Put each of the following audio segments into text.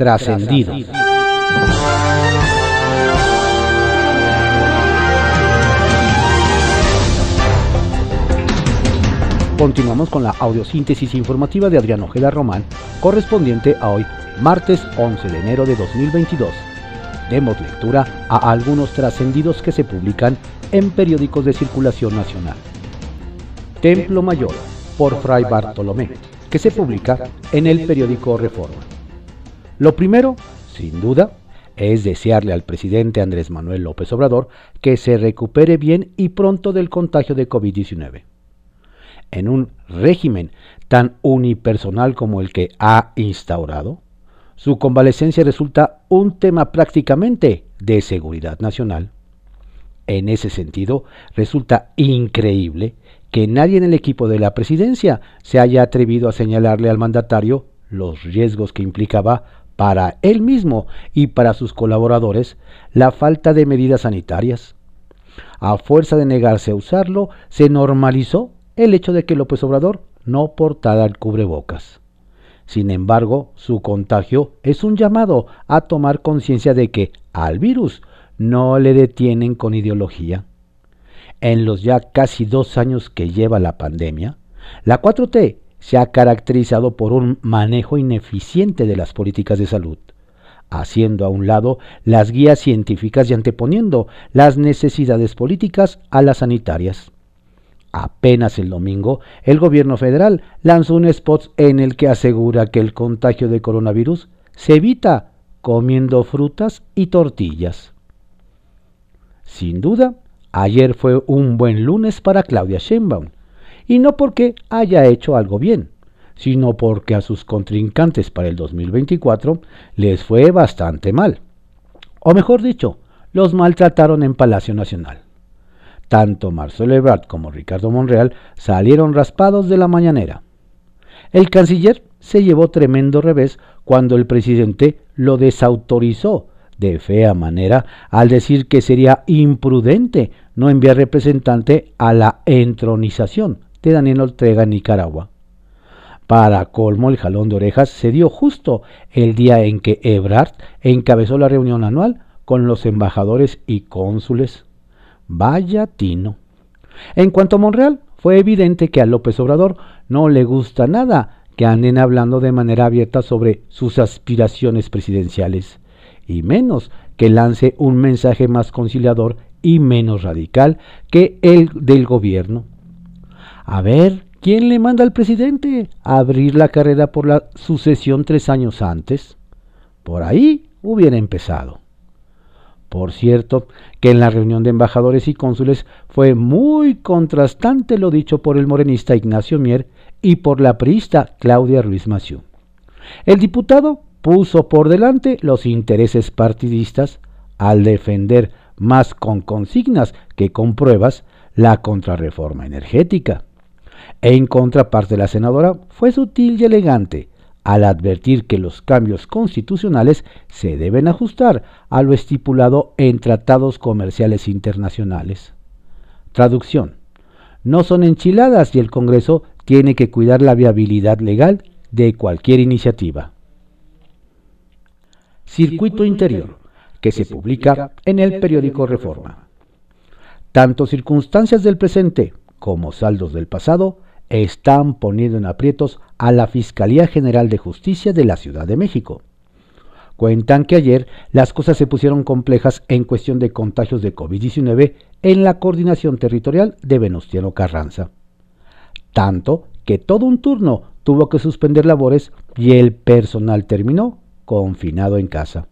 Trascendidos. Continuamos con la audiosíntesis informativa de Adrián Ojeda Román, correspondiente a hoy, martes 11 de enero de 2022. Demos lectura a algunos trascendidos que se publican en periódicos de circulación nacional. Templo Mayor, por Fray Bartolomé, que se publica en el periódico Reforma. Lo primero, sin duda, es desearle al presidente Andrés Manuel López Obrador que se recupere bien y pronto del contagio de COVID-19 en un régimen tan unipersonal como el que ha instaurado, su convalecencia resulta un tema prácticamente de seguridad nacional. En ese sentido, resulta increíble que nadie en el equipo de la presidencia se haya atrevido a señalarle al mandatario los riesgos que implicaba para él mismo y para sus colaboradores la falta de medidas sanitarias. A fuerza de negarse a usarlo, se normalizó el hecho de que López Obrador no portara el cubrebocas. Sin embargo, su contagio es un llamado a tomar conciencia de que al virus no le detienen con ideología. En los ya casi dos años que lleva la pandemia, la 4T se ha caracterizado por un manejo ineficiente de las políticas de salud, haciendo a un lado las guías científicas y anteponiendo las necesidades políticas a las sanitarias. Apenas el domingo, el gobierno federal lanzó un spot en el que asegura que el contagio de coronavirus se evita comiendo frutas y tortillas. Sin duda, ayer fue un buen lunes para Claudia Sheinbaum, y no porque haya hecho algo bien, sino porque a sus contrincantes para el 2024 les fue bastante mal. O mejor dicho, los maltrataron en Palacio Nacional. Tanto Marcelo Ebrard como Ricardo Monreal salieron raspados de la mañanera. El canciller se llevó tremendo revés cuando el presidente lo desautorizó de fea manera al decir que sería imprudente no enviar representante a la entronización de Daniel Ortega Nicaragua. Para colmo, el jalón de orejas se dio justo el día en que Ebrard encabezó la reunión anual con los embajadores y cónsules Vaya tino. En cuanto a Monreal, fue evidente que a López Obrador no le gusta nada que anden hablando de manera abierta sobre sus aspiraciones presidenciales, y menos que lance un mensaje más conciliador y menos radical que el del gobierno. A ver, ¿quién le manda al presidente a abrir la carrera por la sucesión tres años antes? Por ahí hubiera empezado. Por cierto, que en la reunión de embajadores y cónsules fue muy contrastante lo dicho por el morenista Ignacio Mier y por la priista Claudia Ruiz Maciú. El diputado puso por delante los intereses partidistas al defender más con consignas que con pruebas la contrarreforma energética. En contraparte la senadora fue sutil y elegante al advertir que los cambios constitucionales se deben ajustar a lo estipulado en tratados comerciales internacionales. Traducción. No son enchiladas y el Congreso tiene que cuidar la viabilidad legal de cualquier iniciativa. Circuito Interior, que se publica en el periódico Reforma. Tanto circunstancias del presente como saldos del pasado están poniendo en aprietos a la Fiscalía General de Justicia de la Ciudad de México. Cuentan que ayer las cosas se pusieron complejas en cuestión de contagios de COVID-19 en la coordinación territorial de Venustiano Carranza. Tanto que todo un turno tuvo que suspender labores y el personal terminó confinado en casa.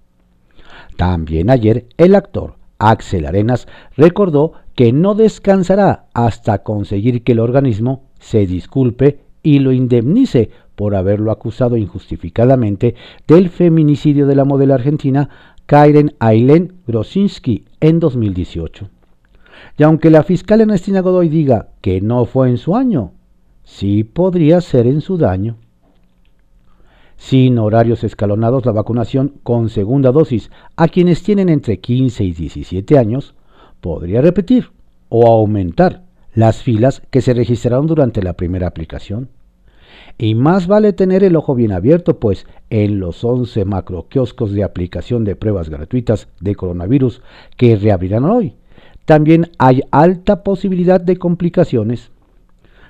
También ayer el actor Axel Arenas recordó que no descansará hasta conseguir que el organismo se disculpe y lo indemnice por haberlo acusado injustificadamente del feminicidio de la modelo argentina Karen Ailén Grosinski en 2018. Y aunque la fiscal Ernestina Godoy diga que no fue en su año, sí podría ser en su daño. Sin horarios escalonados, la vacunación con segunda dosis a quienes tienen entre 15 y 17 años podría repetir o aumentar las filas que se registraron durante la primera aplicación. Y más vale tener el ojo bien abierto, pues en los 11 macroquioscos de aplicación de pruebas gratuitas de coronavirus que reabrirán hoy, también hay alta posibilidad de complicaciones.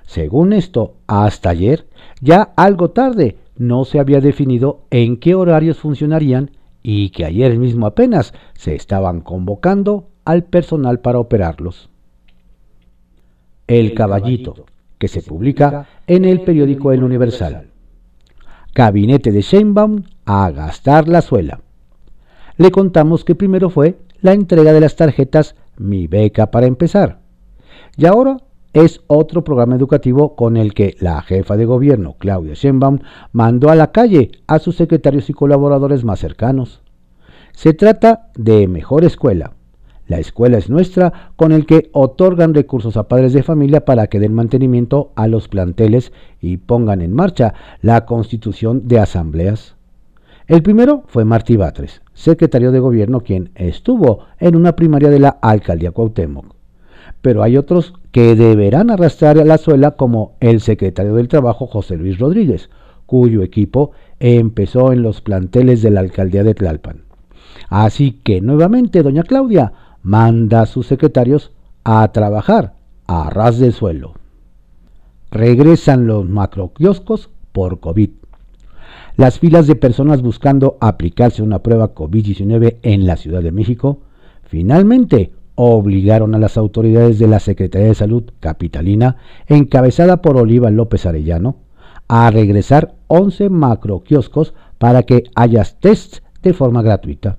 Según esto, hasta ayer, ya algo tarde, no se había definido en qué horarios funcionarían y que ayer mismo apenas se estaban convocando al personal para operarlos. El Caballito, que se publica en el periódico El Universal. Gabinete de Sheinbaum a gastar la suela. Le contamos que primero fue la entrega de las tarjetas mi beca para empezar. Y ahora es otro programa educativo con el que la jefa de gobierno, Claudia Sheinbaum, mandó a la calle a sus secretarios y colaboradores más cercanos. Se trata de Mejor Escuela. La escuela es nuestra, con el que otorgan recursos a padres de familia para que den mantenimiento a los planteles y pongan en marcha la constitución de asambleas. El primero fue Martí Batres, secretario de gobierno, quien estuvo en una primaria de la alcaldía Cuauhtémoc. Pero hay otros que deberán arrastrar a la suela, como el secretario del Trabajo José Luis Rodríguez, cuyo equipo empezó en los planteles de la alcaldía de Tlalpan. Así que nuevamente doña Claudia manda a sus secretarios a trabajar a ras de suelo. Regresan los macroquioscos por COVID. Las filas de personas buscando aplicarse una prueba COVID-19 en la Ciudad de México finalmente obligaron a las autoridades de la Secretaría de Salud Capitalina, encabezada por Oliva López Arellano, a regresar 11 macroquioscos para que haya tests de forma gratuita.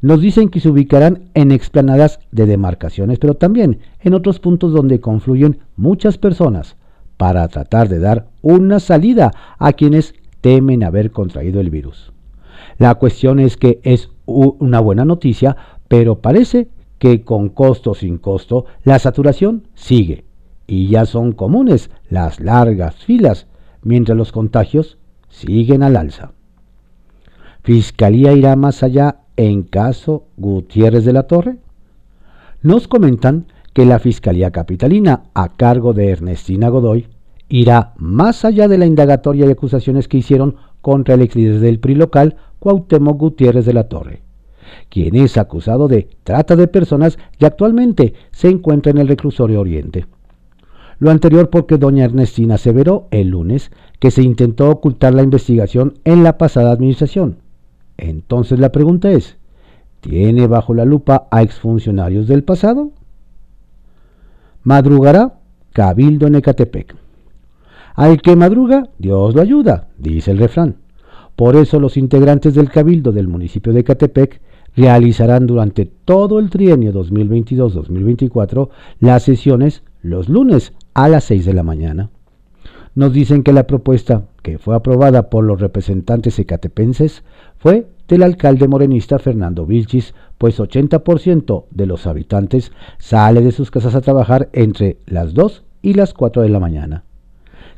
Nos dicen que se ubicarán en explanadas de demarcaciones, pero también en otros puntos donde confluyen muchas personas, para tratar de dar una salida a quienes temen haber contraído el virus. La cuestión es que es una buena noticia, pero parece que con costo sin costo la saturación sigue y ya son comunes las largas filas, mientras los contagios siguen al alza. Fiscalía irá más allá en caso Gutiérrez de la Torre. Nos comentan que la Fiscalía Capitalina, a cargo de Ernestina Godoy, irá más allá de la indagatoria y acusaciones que hicieron contra el ex líder del PRI local, Cuauhtémoc Gutiérrez de la Torre, quien es acusado de trata de personas y actualmente se encuentra en el reclusorio Oriente. Lo anterior porque doña Ernestina aseveró el lunes que se intentó ocultar la investigación en la pasada administración. Entonces la pregunta es, ¿tiene bajo la lupa a exfuncionarios del pasado? Madrugará Cabildo en Ecatepec. Al que madruga, Dios lo ayuda, dice el refrán. Por eso los integrantes del Cabildo del municipio de Catepec realizarán durante todo el trienio 2022-2024 las sesiones los lunes a las 6 de la mañana. Nos dicen que la propuesta, que fue aprobada por los representantes ecatepenses, fue del alcalde morenista Fernando Vilchis, pues 80% de los habitantes sale de sus casas a trabajar entre las 2 y las 4 de la mañana.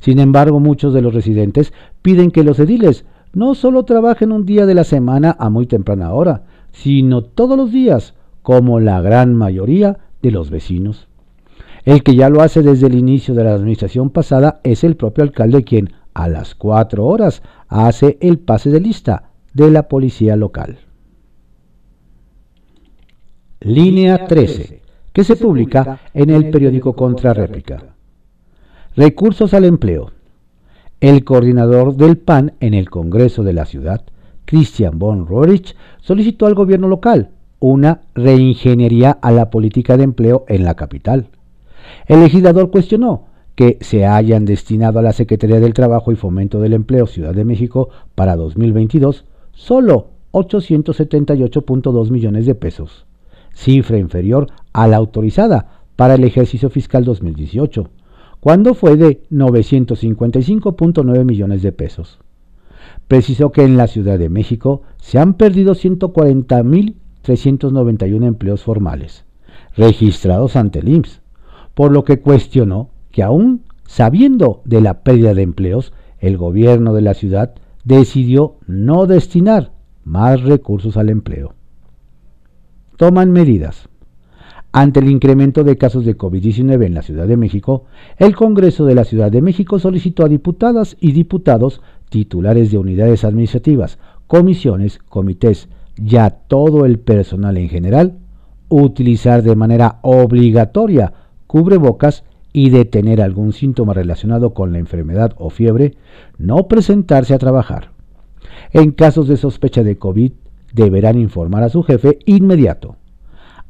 Sin embargo, muchos de los residentes piden que los ediles no solo trabajen un día de la semana a muy temprana hora, sino todos los días, como la gran mayoría de los vecinos. El que ya lo hace desde el inicio de la administración pasada es el propio alcalde quien, a las cuatro horas, hace el pase de lista de la policía local. Línea 13, que se publica en el periódico Contrarréplica. Recursos al empleo. El coordinador del PAN en el Congreso de la Ciudad, Christian von Roerich, solicitó al gobierno local una reingeniería a la política de empleo en la capital. El legislador cuestionó que se hayan destinado a la Secretaría del Trabajo y Fomento del Empleo Ciudad de México para 2022 solo 878.2 millones de pesos, cifra inferior a la autorizada para el ejercicio fiscal 2018 cuando fue de 955.9 millones de pesos. Precisó que en la Ciudad de México se han perdido 140.391 empleos formales, registrados ante el IMSS, por lo que cuestionó que aún sabiendo de la pérdida de empleos, el gobierno de la ciudad decidió no destinar más recursos al empleo. Toman medidas. Ante el incremento de casos de COVID-19 en la Ciudad de México, el Congreso de la Ciudad de México solicitó a diputadas y diputados titulares de unidades administrativas, comisiones, comités y a todo el personal en general utilizar de manera obligatoria cubrebocas y de tener algún síntoma relacionado con la enfermedad o fiebre, no presentarse a trabajar. En casos de sospecha de COVID, deberán informar a su jefe inmediato.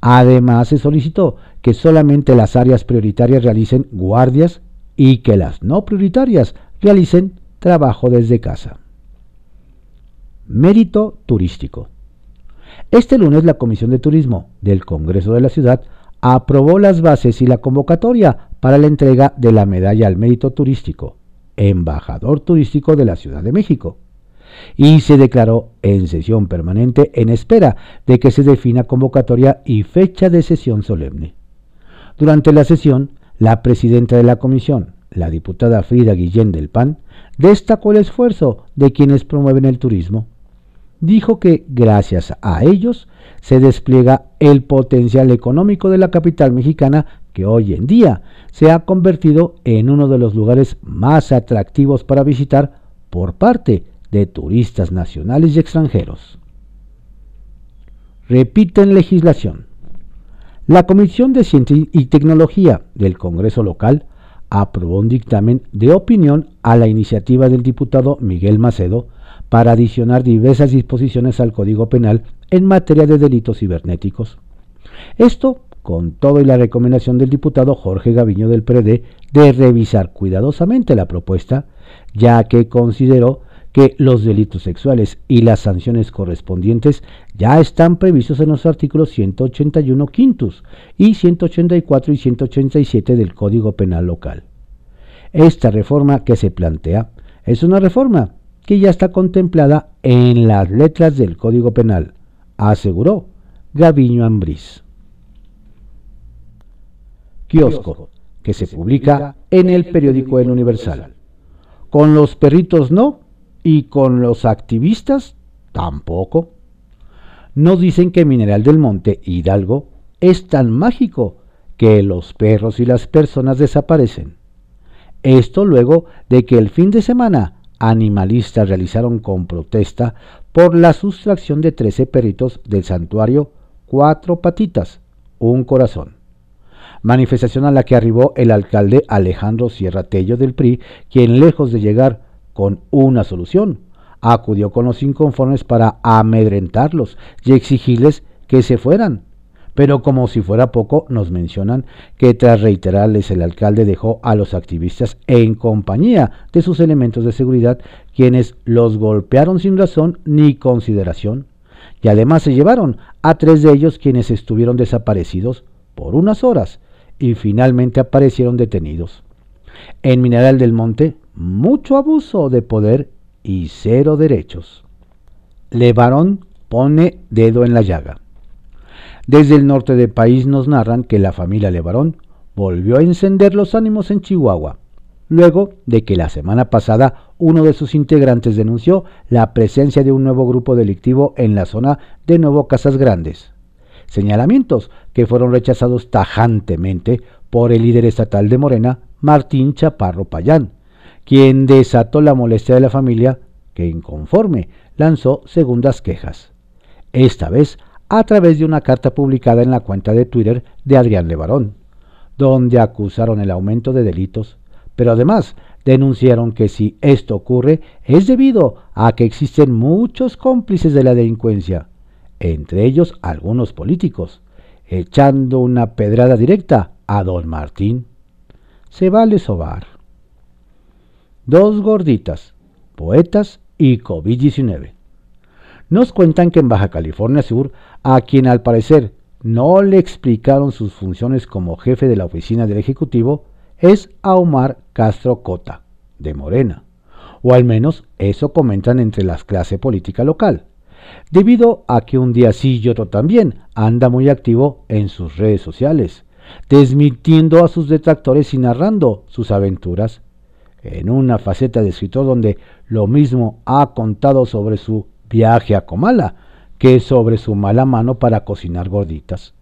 Además, se solicitó que solamente las áreas prioritarias realicen guardias y que las no prioritarias realicen trabajo desde casa. Mérito turístico. Este lunes la Comisión de Turismo del Congreso de la Ciudad aprobó las bases y la convocatoria para la entrega de la medalla al mérito turístico, embajador turístico de la Ciudad de México, y se declaró en sesión permanente en espera de que se defina convocatoria y fecha de sesión solemne. Durante la sesión, la presidenta de la comisión, la diputada Frida Guillén del PAN, destacó el esfuerzo de quienes promueven el turismo. Dijo que gracias a ellos se despliega el potencial económico de la capital mexicana que hoy en día se ha convertido en uno de los lugares más atractivos para visitar por parte de turistas nacionales y extranjeros. Repiten legislación. La Comisión de Ciencia y Tecnología del Congreso local aprobó un dictamen de opinión a la iniciativa del diputado Miguel Macedo para adicionar diversas disposiciones al Código Penal en materia de delitos cibernéticos. Esto con todo y la recomendación del diputado Jorge Gaviño del PRD de revisar cuidadosamente la propuesta, ya que consideró que los delitos sexuales y las sanciones correspondientes ya están previstos en los artículos 181 quintus y 184 y 187 del Código Penal local. Esta reforma que se plantea es una reforma que ya está contemplada en las letras del Código Penal, aseguró Gaviño Ambrís. Kiosco, que se publica en el periódico El Universal. Con los perritos no, y con los activistas tampoco. No dicen que Mineral del Monte Hidalgo es tan mágico que los perros y las personas desaparecen. Esto luego de que el fin de semana animalistas realizaron con protesta por la sustracción de 13 perritos del santuario Cuatro Patitas, un corazón. Manifestación a la que arribó el alcalde Alejandro Sierra Tello del PRI, quien lejos de llegar con una solución. Acudió con los inconformes para amedrentarlos y exigirles que se fueran. Pero como si fuera poco, nos mencionan que tras reiterarles el alcalde dejó a los activistas en compañía de sus elementos de seguridad, quienes los golpearon sin razón ni consideración. Y además se llevaron a tres de ellos quienes estuvieron desaparecidos por unas horas y finalmente aparecieron detenidos. En Mineral del Monte mucho abuso de poder y cero derechos. Levarón pone dedo en la llaga. Desde el norte del país nos narran que la familia Levarón volvió a encender los ánimos en Chihuahua, luego de que la semana pasada uno de sus integrantes denunció la presencia de un nuevo grupo delictivo en la zona de Nuevo Casas Grandes. Señalamientos que fueron rechazados tajantemente por el líder estatal de Morena, Martín Chaparro Payán, quien desató la molestia de la familia, que inconforme lanzó segundas quejas. Esta vez a través de una carta publicada en la cuenta de Twitter de Adrián Levarón, donde acusaron el aumento de delitos, pero además denunciaron que si esto ocurre es debido a que existen muchos cómplices de la delincuencia, entre ellos algunos políticos, echando una pedrada directa a don Martín. Se vale sobar dos gorditas, poetas y COVID-19. Nos cuentan que en Baja California Sur, a quien al parecer no le explicaron sus funciones como jefe de la oficina del Ejecutivo, es a Omar Castro Cota, de Morena, o al menos eso comentan entre las clases política local, debido a que un día sí y otro también anda muy activo en sus redes sociales, desmintiendo a sus detractores y narrando sus aventuras en una faceta de escritor donde lo mismo ha contado sobre su viaje a Comala que sobre su mala mano para cocinar gorditas.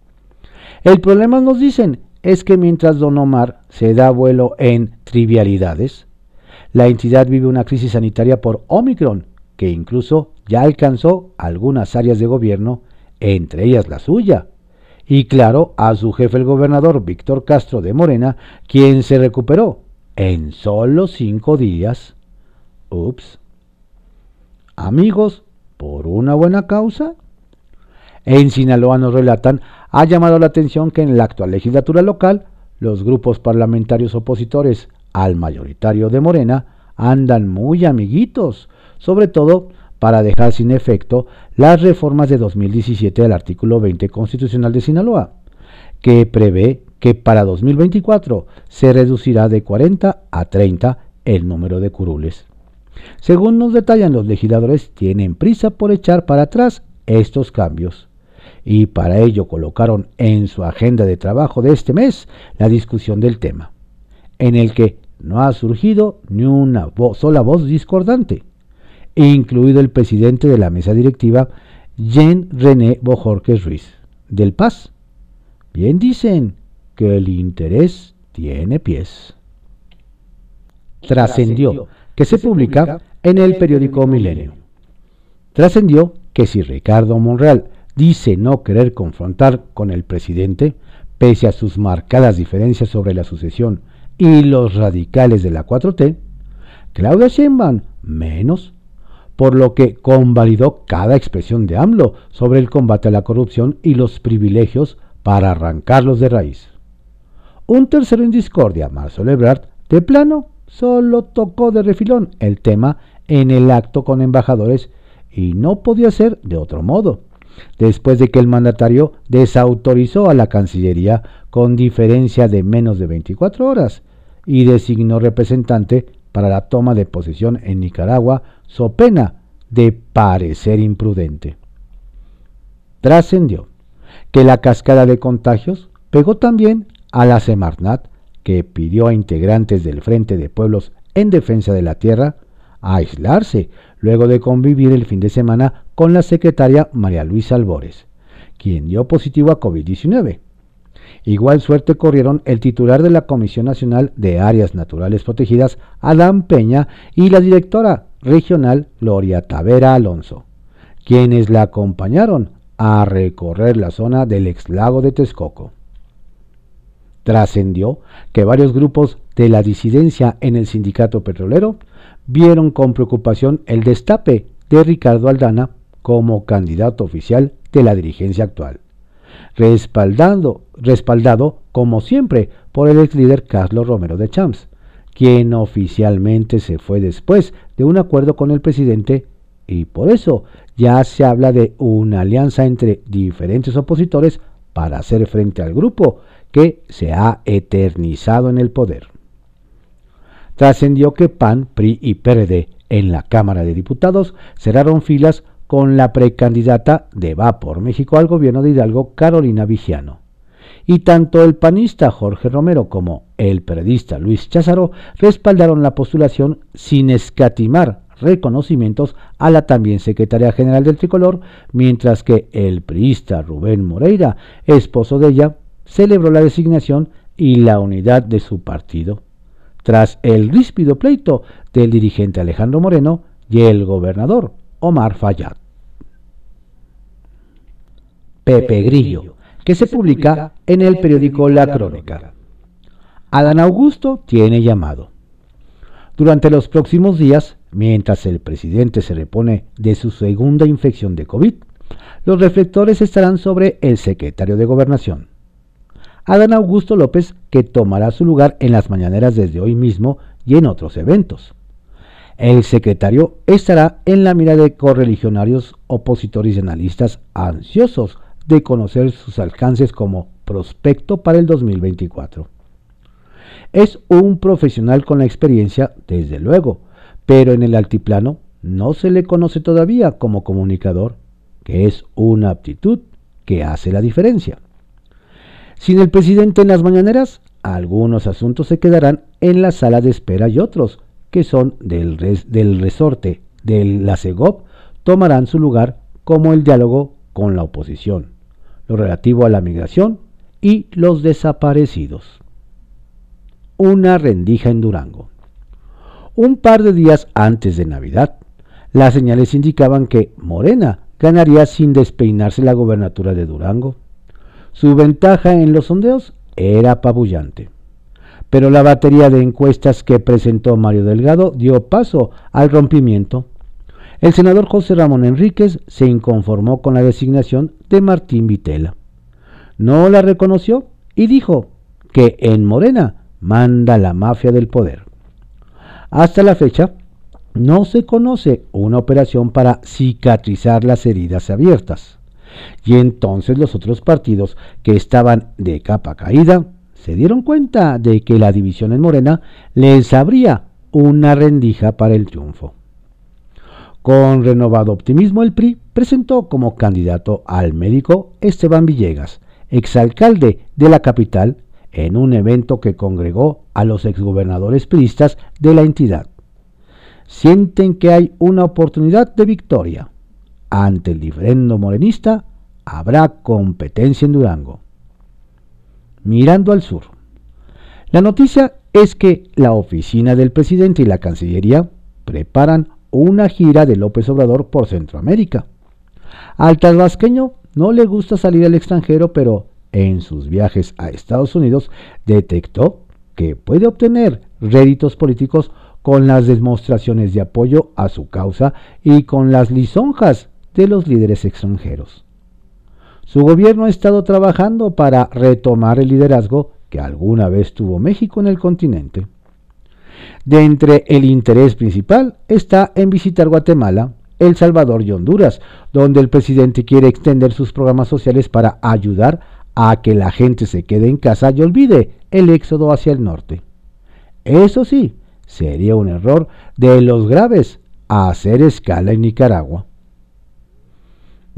El problema, nos dicen, es que mientras Don Omar se da vuelo en trivialidades, la entidad vive una crisis sanitaria por Omicron, que incluso ya alcanzó algunas áreas de gobierno, entre ellas la suya. Y claro, a su jefe el gobernador Víctor Castro de Morena, quien se recuperó en solo cinco días. Ups. Amigos, ¿por una buena causa? En Sinaloa nos relatan, ha llamado la atención que en la actual legislatura local, los grupos parlamentarios opositores al mayoritario de Morena andan muy amiguitos, sobre todo para dejar sin efecto las reformas de 2017 del artículo 20 constitucional de Sinaloa, que prevé que para 2024 se reducirá de 40 a 30 el número de curules. Según nos detallan los legisladores, tienen prisa por echar para atrás estos cambios. Y para ello colocaron en su agenda de trabajo de este mes la discusión del tema, en el que no ha surgido ni una sola voz discordante, incluido el presidente de la mesa directiva, Jean René Bojorquez Ruiz, del PAS. Bien dicen que el interés tiene pies. Trascendió que se publica en el periódico Milenio. Trascendió que si Ricardo Monreal dice no querer confrontar con el presidente, pese a sus marcadas diferencias sobre la sucesión y los radicales de la 4T, Claudia Sheinbaum menos, por lo que convalidó cada expresión de AMLO sobre el combate a la corrupción y los privilegios para arrancarlos de raíz. Un tercero en discordia, Marcelo Ebrard, de plano, solo tocó de refilón el tema en el acto con embajadores y no podía ser de otro modo, después de que el mandatario desautorizó a la Cancillería con diferencia de menos de 24 horas y designó representante para la toma de posesión en Nicaragua, so pena de parecer imprudente. Trascendió que la cascada de contagios pegó también a la Semarnat, que pidió a integrantes del Frente de Pueblos en Defensa de la Tierra a aislarse luego de convivir el fin de semana con la secretaria María Luisa Albores, quien dio positivo a COVID-19. Igual suerte corrieron el titular de la Comisión Nacional de Áreas Naturales Protegidas, Adán Peña, y la directora regional Gloria Tavera Alonso, quienes la acompañaron a recorrer la zona del ex lago de Texcoco. Trascendió que varios grupos de la disidencia en el sindicato petrolero vieron con preocupación el destape de Ricardo Aldana como candidato oficial de la dirigencia actual respaldando, respaldado, como siempre, por el ex líder Carlos Romero de Champs, quien oficialmente se fue después de un acuerdo con el presidente y por eso ya se habla de una alianza entre diferentes opositores para hacer frente al grupo se ha eternizado en el poder. Trascendió que PAN, PRI y PRD en la Cámara de Diputados cerraron filas con la precandidata de Va por México al gobierno de Hidalgo, Carolina Vigiano. Y tanto el panista Jorge Romero como el periodista Luis Cházaro respaldaron la postulación sin escatimar reconocimientos a la también secretaria general del tricolor, mientras que el priista Rubén Moreira, esposo de ella, celebró la designación y la unidad de su partido, tras el ríspido pleito del dirigente Alejandro Moreno y el gobernador Omar Fayad. Pepe Grillo, que se publica en el periódico La Crónica. Adán Augusto tiene llamado. Durante los próximos días, mientras el presidente se repone de su segunda infección de COVID, los reflectores estarán sobre el secretario de Gobernación. Adán Augusto López, que tomará su lugar en las mañaneras desde hoy mismo y en otros eventos. El secretario estará en la mira de correligionarios, opositores y analistas ansiosos de conocer sus alcances como prospecto para el 2024. Es un profesional con la experiencia, desde luego, pero en el altiplano no se le conoce todavía como comunicador, que es una aptitud que hace la diferencia. Sin el presidente en las mañaneras, algunos asuntos se quedarán en la sala de espera y otros, que son del, del resorte de la tomarán su lugar como el diálogo con la oposición, lo relativo a la migración y los desaparecidos. Una rendija en Durango. Un par de días antes de Navidad, las señales indicaban que Morena ganaría sin despeinarse la gobernatura de Durango. Su ventaja en los sondeos era apabullante. Pero la batería de encuestas que presentó Mario Delgado dio paso al rompimiento. El senador José Ramón Enríquez se inconformó con la designación de Martín Vitela. No la reconoció y dijo que en Morena manda la mafia del poder. Hasta la fecha, no se conoce una operación para cicatrizar las heridas abiertas. Y entonces los otros partidos que estaban de capa caída se dieron cuenta de que la división en Morena les abría una rendija para el triunfo. Con renovado optimismo el PRI presentó como candidato al médico Esteban Villegas, exalcalde de la capital, en un evento que congregó a los exgobernadores priistas de la entidad sienten que hay una oportunidad de victoria. Ante el diferendo morenista habrá competencia en Durango. Mirando al sur. La noticia es que la oficina del presidente y la Cancillería preparan una gira de López Obrador por Centroamérica. Al tabasqueño no le gusta salir al extranjero, pero en sus viajes a Estados Unidos detectó que puede obtener réditos políticos con las demostraciones de apoyo a su causa y con las lisonjas de los líderes extranjeros. Su gobierno ha estado trabajando para retomar el liderazgo que alguna vez tuvo México en el continente. De entre el interés principal está en visitar Guatemala, El Salvador y Honduras, donde el presidente quiere extender sus programas sociales para ayudar a que la gente se quede en casa y olvide el éxodo hacia el norte. Eso sí, Sería un error de los graves hacer escala en Nicaragua.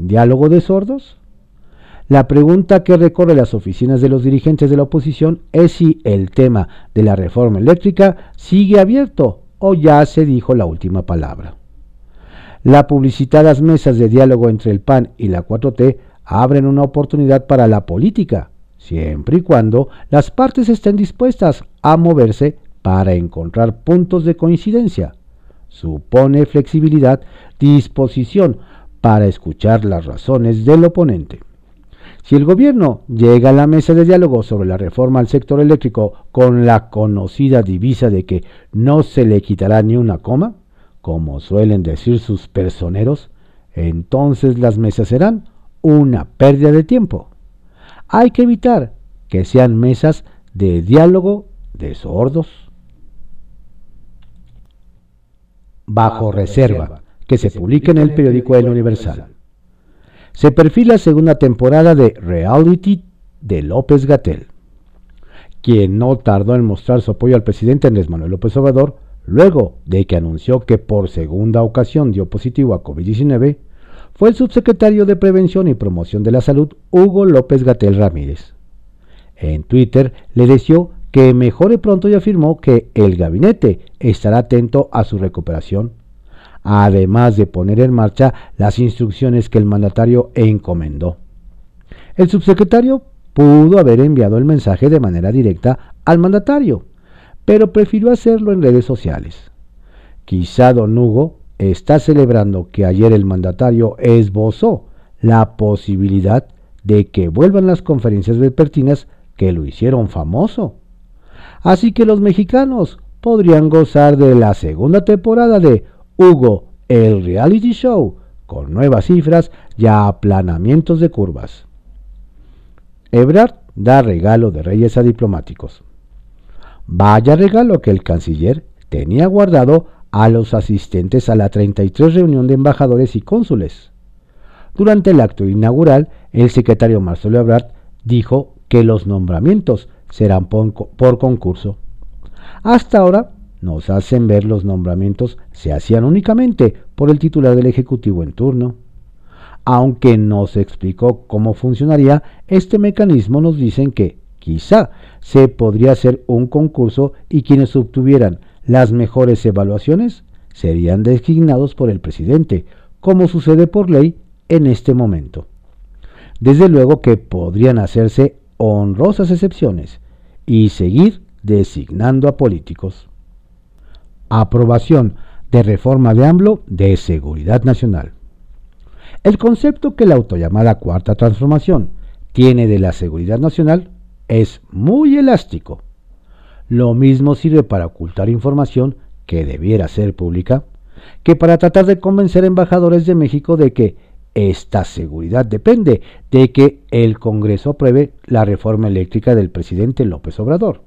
¿Diálogo de sordos? La pregunta que recorre las oficinas de los dirigentes de la oposición es si el tema de la reforma eléctrica sigue abierto o ya se dijo la última palabra. Las publicitadas mesas de diálogo entre el PAN y la 4T abren una oportunidad para la política, siempre y cuando las partes estén dispuestas a moverse para encontrar puntos de coincidencia. Supone flexibilidad, disposición para escuchar las razones del oponente. Si el gobierno llega a la mesa de diálogo sobre la reforma al sector eléctrico con la conocida divisa de que no se le quitará ni una coma, como suelen decir sus personeros, entonces las mesas serán una pérdida de tiempo. Hay que evitar que sean mesas de diálogo de sordos. bajo reserva, que se publica en el periódico El Universal. Se perfila segunda temporada de Reality de López Gatel, quien no tardó en mostrar su apoyo al presidente Andrés Manuel López Obrador luego de que anunció que por segunda ocasión dio positivo a COVID-19, fue el subsecretario de Prevención y Promoción de la Salud, Hugo López Gatel Ramírez. En Twitter le deseó que mejore pronto y afirmó que el gabinete estará atento a su recuperación, además de poner en marcha las instrucciones que el mandatario encomendó. El subsecretario pudo haber enviado el mensaje de manera directa al mandatario, pero prefirió hacerlo en redes sociales. Quizá don Hugo está celebrando que ayer el mandatario esbozó la posibilidad de que vuelvan las conferencias vespertinas que lo hicieron famoso. Así que los mexicanos podrían gozar de la segunda temporada de Hugo, el reality show, con nuevas cifras y aplanamientos de curvas. Ebrard da regalo de reyes a diplomáticos. Vaya regalo que el canciller tenía guardado a los asistentes a la 33 reunión de embajadores y cónsules. Durante el acto inaugural, el secretario Marcelo Ebrard dijo que los nombramientos serán por, concurso. Hasta ahora nos hacen ver los nombramientos se hacían únicamente por el titular del Ejecutivo en turno. Aunque no se explicó cómo funcionaría, este mecanismo nos dicen que quizá se podría hacer un concurso y quienes obtuvieran las mejores evaluaciones serían designados por el presidente, como sucede por ley en este momento. Desde luego que podrían hacerse honrosas excepciones y seguir designando a políticos. Aprobación de reforma de AMLO de seguridad nacional. El concepto que la autollamada Cuarta Transformación tiene de la seguridad nacional es muy elástico. Lo mismo sirve para ocultar información que debiera ser pública que para tratar de convencer embajadores de México de que esta seguridad depende de que el Congreso apruebe la reforma eléctrica del presidente López Obrador.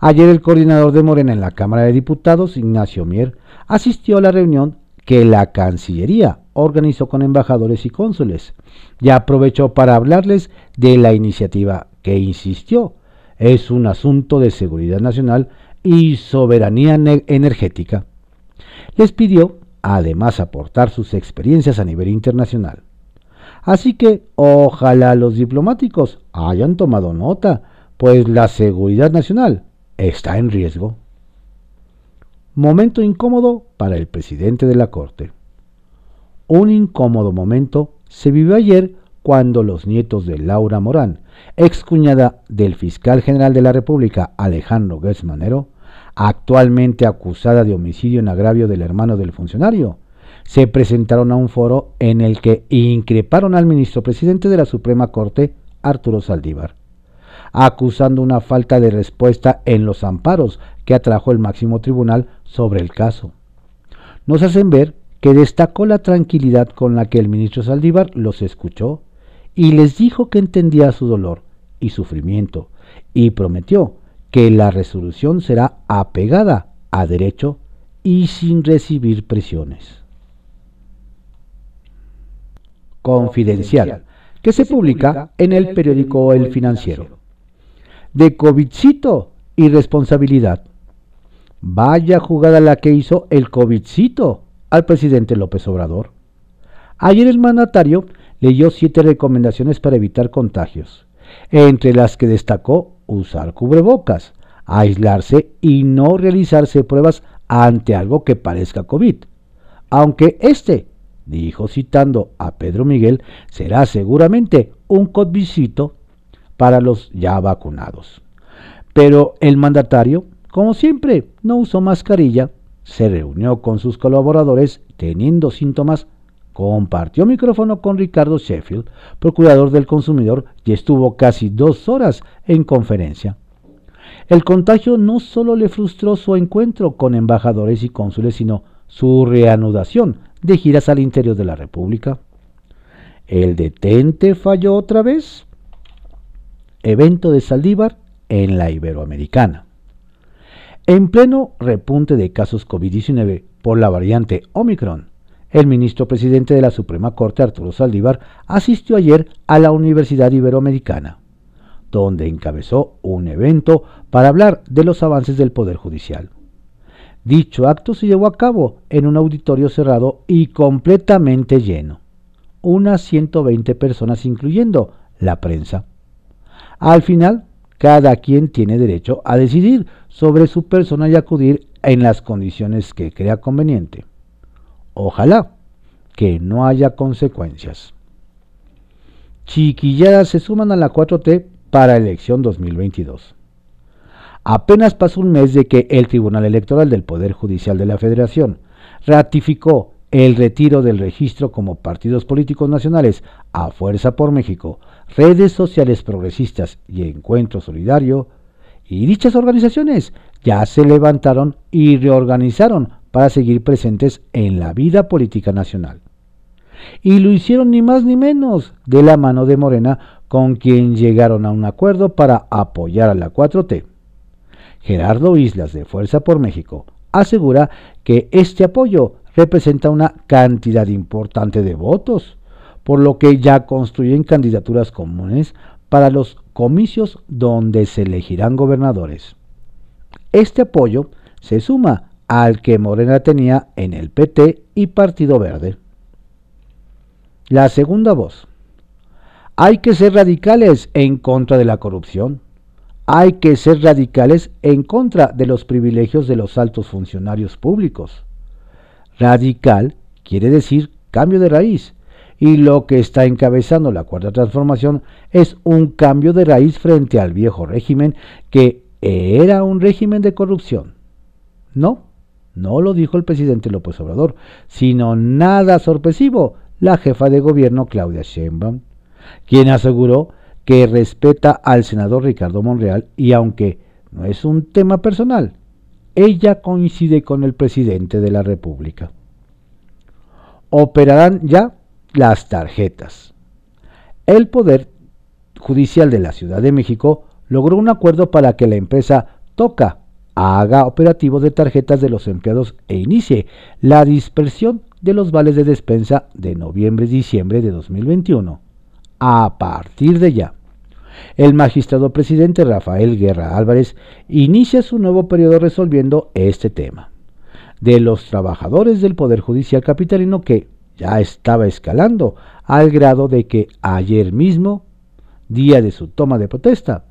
Ayer el coordinador de Morena en la Cámara de Diputados, Ignacio Mier, asistió a la reunión que la Cancillería organizó con embajadores y cónsules y aprovechó para hablarles de la iniciativa que insistió es un asunto de seguridad nacional y soberanía energética. Les pidió además aportar sus experiencias a nivel internacional. Así que ojalá los diplomáticos hayan tomado nota, pues la seguridad nacional está en riesgo. Momento incómodo para el presidente de la Corte. Un incómodo momento se vivió ayer cuando los nietos de Laura Morán, excuñada del fiscal general de la República Alejandro Gertz actualmente acusada de homicidio en agravio del hermano del funcionario, se presentaron a un foro en el que increparon al ministro presidente de la Suprema Corte, Arturo Saldívar, acusando una falta de respuesta en los amparos que atrajo el máximo tribunal sobre el caso. Nos hacen ver que destacó la tranquilidad con la que el ministro Saldívar los escuchó y les dijo que entendía su dolor y sufrimiento y prometió que la resolución será apegada a derecho y sin recibir presiones. Confidencial, que se publica en el periódico El Financiero. De COVIDcito y responsabilidad. Vaya jugada la que hizo el COVIDcito al presidente López Obrador. Ayer el mandatario leyó siete recomendaciones para evitar contagios, entre las que destacó usar cubrebocas, aislarse y no realizarse pruebas ante algo que parezca COVID. Aunque este, dijo citando a Pedro Miguel, será seguramente un COVIDcito para los ya vacunados. Pero el mandatario, como siempre, no usó mascarilla, se reunió con sus colaboradores teniendo síntomas compartió micrófono con Ricardo Sheffield, procurador del consumidor, y estuvo casi dos horas en conferencia. El contagio no solo le frustró su encuentro con embajadores y cónsules, sino su reanudación de giras al interior de la República. ¿El detente falló otra vez? Evento de Saldívar en la Iberoamericana. En pleno repunte de casos COVID-19 por la variante Omicron, el ministro presidente de la Suprema Corte, Arturo Saldívar, asistió ayer a la Universidad Iberoamericana, donde encabezó un evento para hablar de los avances del Poder Judicial. Dicho acto se llevó a cabo en un auditorio cerrado y completamente lleno, unas 120 personas incluyendo la prensa. Al final, cada quien tiene derecho a decidir sobre su persona y acudir en las condiciones que crea conveniente. Ojalá que no haya consecuencias. Chiquilladas se suman a la 4T para elección 2022. Apenas pasó un mes de que el Tribunal Electoral del Poder Judicial de la Federación ratificó el retiro del registro como partidos políticos nacionales a Fuerza por México, redes sociales progresistas y Encuentro Solidario, y dichas organizaciones ya se levantaron y reorganizaron para seguir presentes en la vida política nacional. Y lo hicieron ni más ni menos de la mano de Morena, con quien llegaron a un acuerdo para apoyar a la 4T. Gerardo Islas de Fuerza por México asegura que este apoyo representa una cantidad importante de votos, por lo que ya construyen candidaturas comunes para los comicios donde se elegirán gobernadores. Este apoyo se suma al que Morena tenía en el PT y Partido Verde. La segunda voz. Hay que ser radicales en contra de la corrupción. Hay que ser radicales en contra de los privilegios de los altos funcionarios públicos. Radical quiere decir cambio de raíz y lo que está encabezando la cuarta transformación es un cambio de raíz frente al viejo régimen que era un régimen de corrupción. No, no lo dijo el presidente López Obrador, sino nada sorpresivo, la jefa de gobierno Claudia Sheinbaum, quien aseguró que respeta al senador Ricardo Monreal y aunque no es un tema personal, ella coincide con el presidente de la República. Operarán ya las tarjetas. El Poder Judicial de la Ciudad de México logró un acuerdo para que la empresa Toca haga operativos de tarjetas de los empleados e inicie la dispersión de los vales de despensa de noviembre y diciembre de 2021. A partir de ya, el magistrado presidente Rafael Guerra Álvarez inicia su nuevo periodo resolviendo este tema. De los trabajadores del Poder Judicial Capitalino que ya estaba escalando al grado de que ayer mismo, día de su toma de protesta,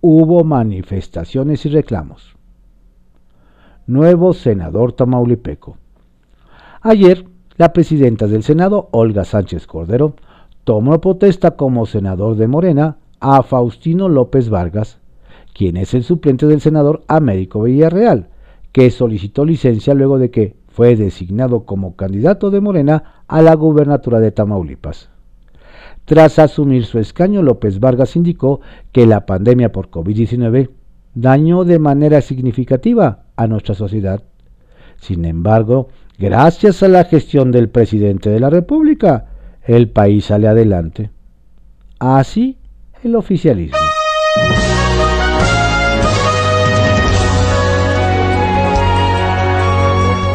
hubo manifestaciones y reclamos. Nuevo senador tamaulipeco. Ayer, la presidenta del Senado, Olga Sánchez Cordero, tomó protesta como senador de Morena a Faustino López Vargas, quien es el suplente del senador Américo Villarreal, que solicitó licencia luego de que fue designado como candidato de Morena a la gubernatura de Tamaulipas. Tras asumir su escaño, López Vargas indicó que la pandemia por COVID-19 dañó de manera significativa a nuestra sociedad. Sin embargo, gracias a la gestión del presidente de la República, el país sale adelante. Así el oficialismo.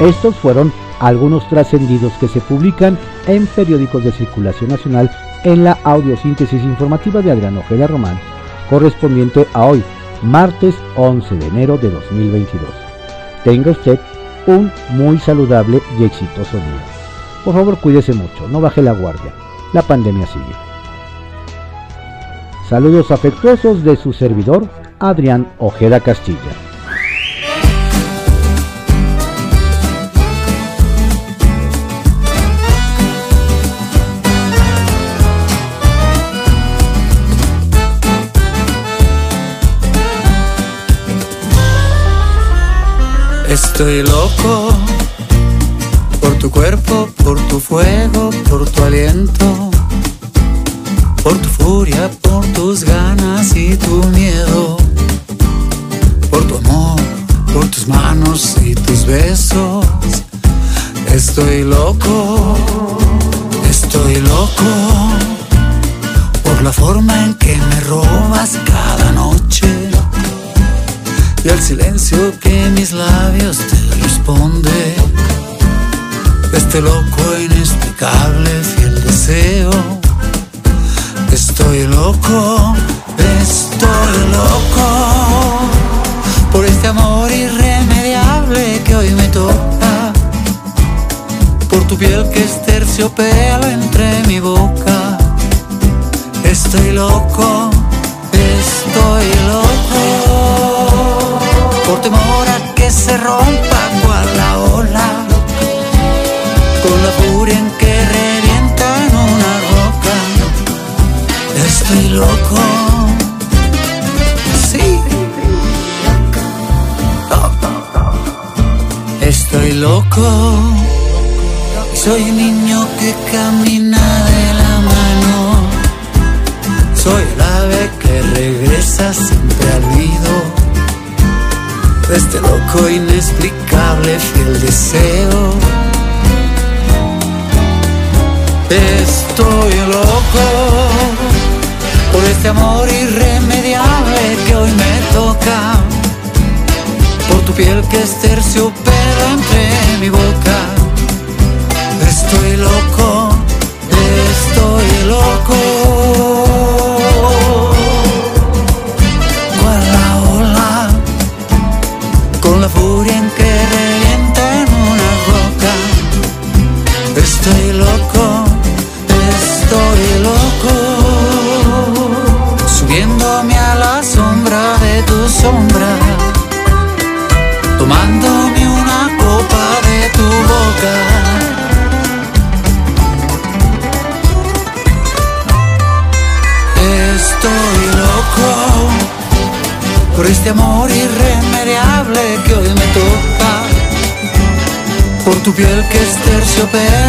Estos fueron algunos trascendidos que se publican en periódicos de circulación nacional en la audiosíntesis informativa de Adrián Ojeda Román, correspondiente a hoy, martes 11 de enero de 2022. Tenga usted un muy saludable y exitoso día. Por favor, cuídese mucho, no baje la guardia. La pandemia sigue. Saludos afectuosos de su servidor, Adrián Ojeda Castilla. Estoy loco por tu cuerpo, por tu fuego, por tu aliento, por tu furia, por tus ganas y tu miedo, por tu amor, por tus manos y tus besos. Estoy loco, estoy loco por la forma en que me robas cada noche y al silencio que mis labios te responde. Este loco, inexplicable, fiel deseo. Estoy loco, estoy loco por este amor irremediable que hoy me toca. Por tu piel que es terciopelo entre mi boca. Estoy loco, por temor a que se rompa cual la ola, con la furia en que revienta en una roca. Estoy loco, sí, estoy loco. Soy un niño que camina de la mano. Soy el ave que regresa siempre al nido este loco inexplicable fiel deseo. Estoy loco por este amor irremediable que hoy me toca, por tu piel que es terciopelo entre mi boca. Estoy loco, piel que es terciopelo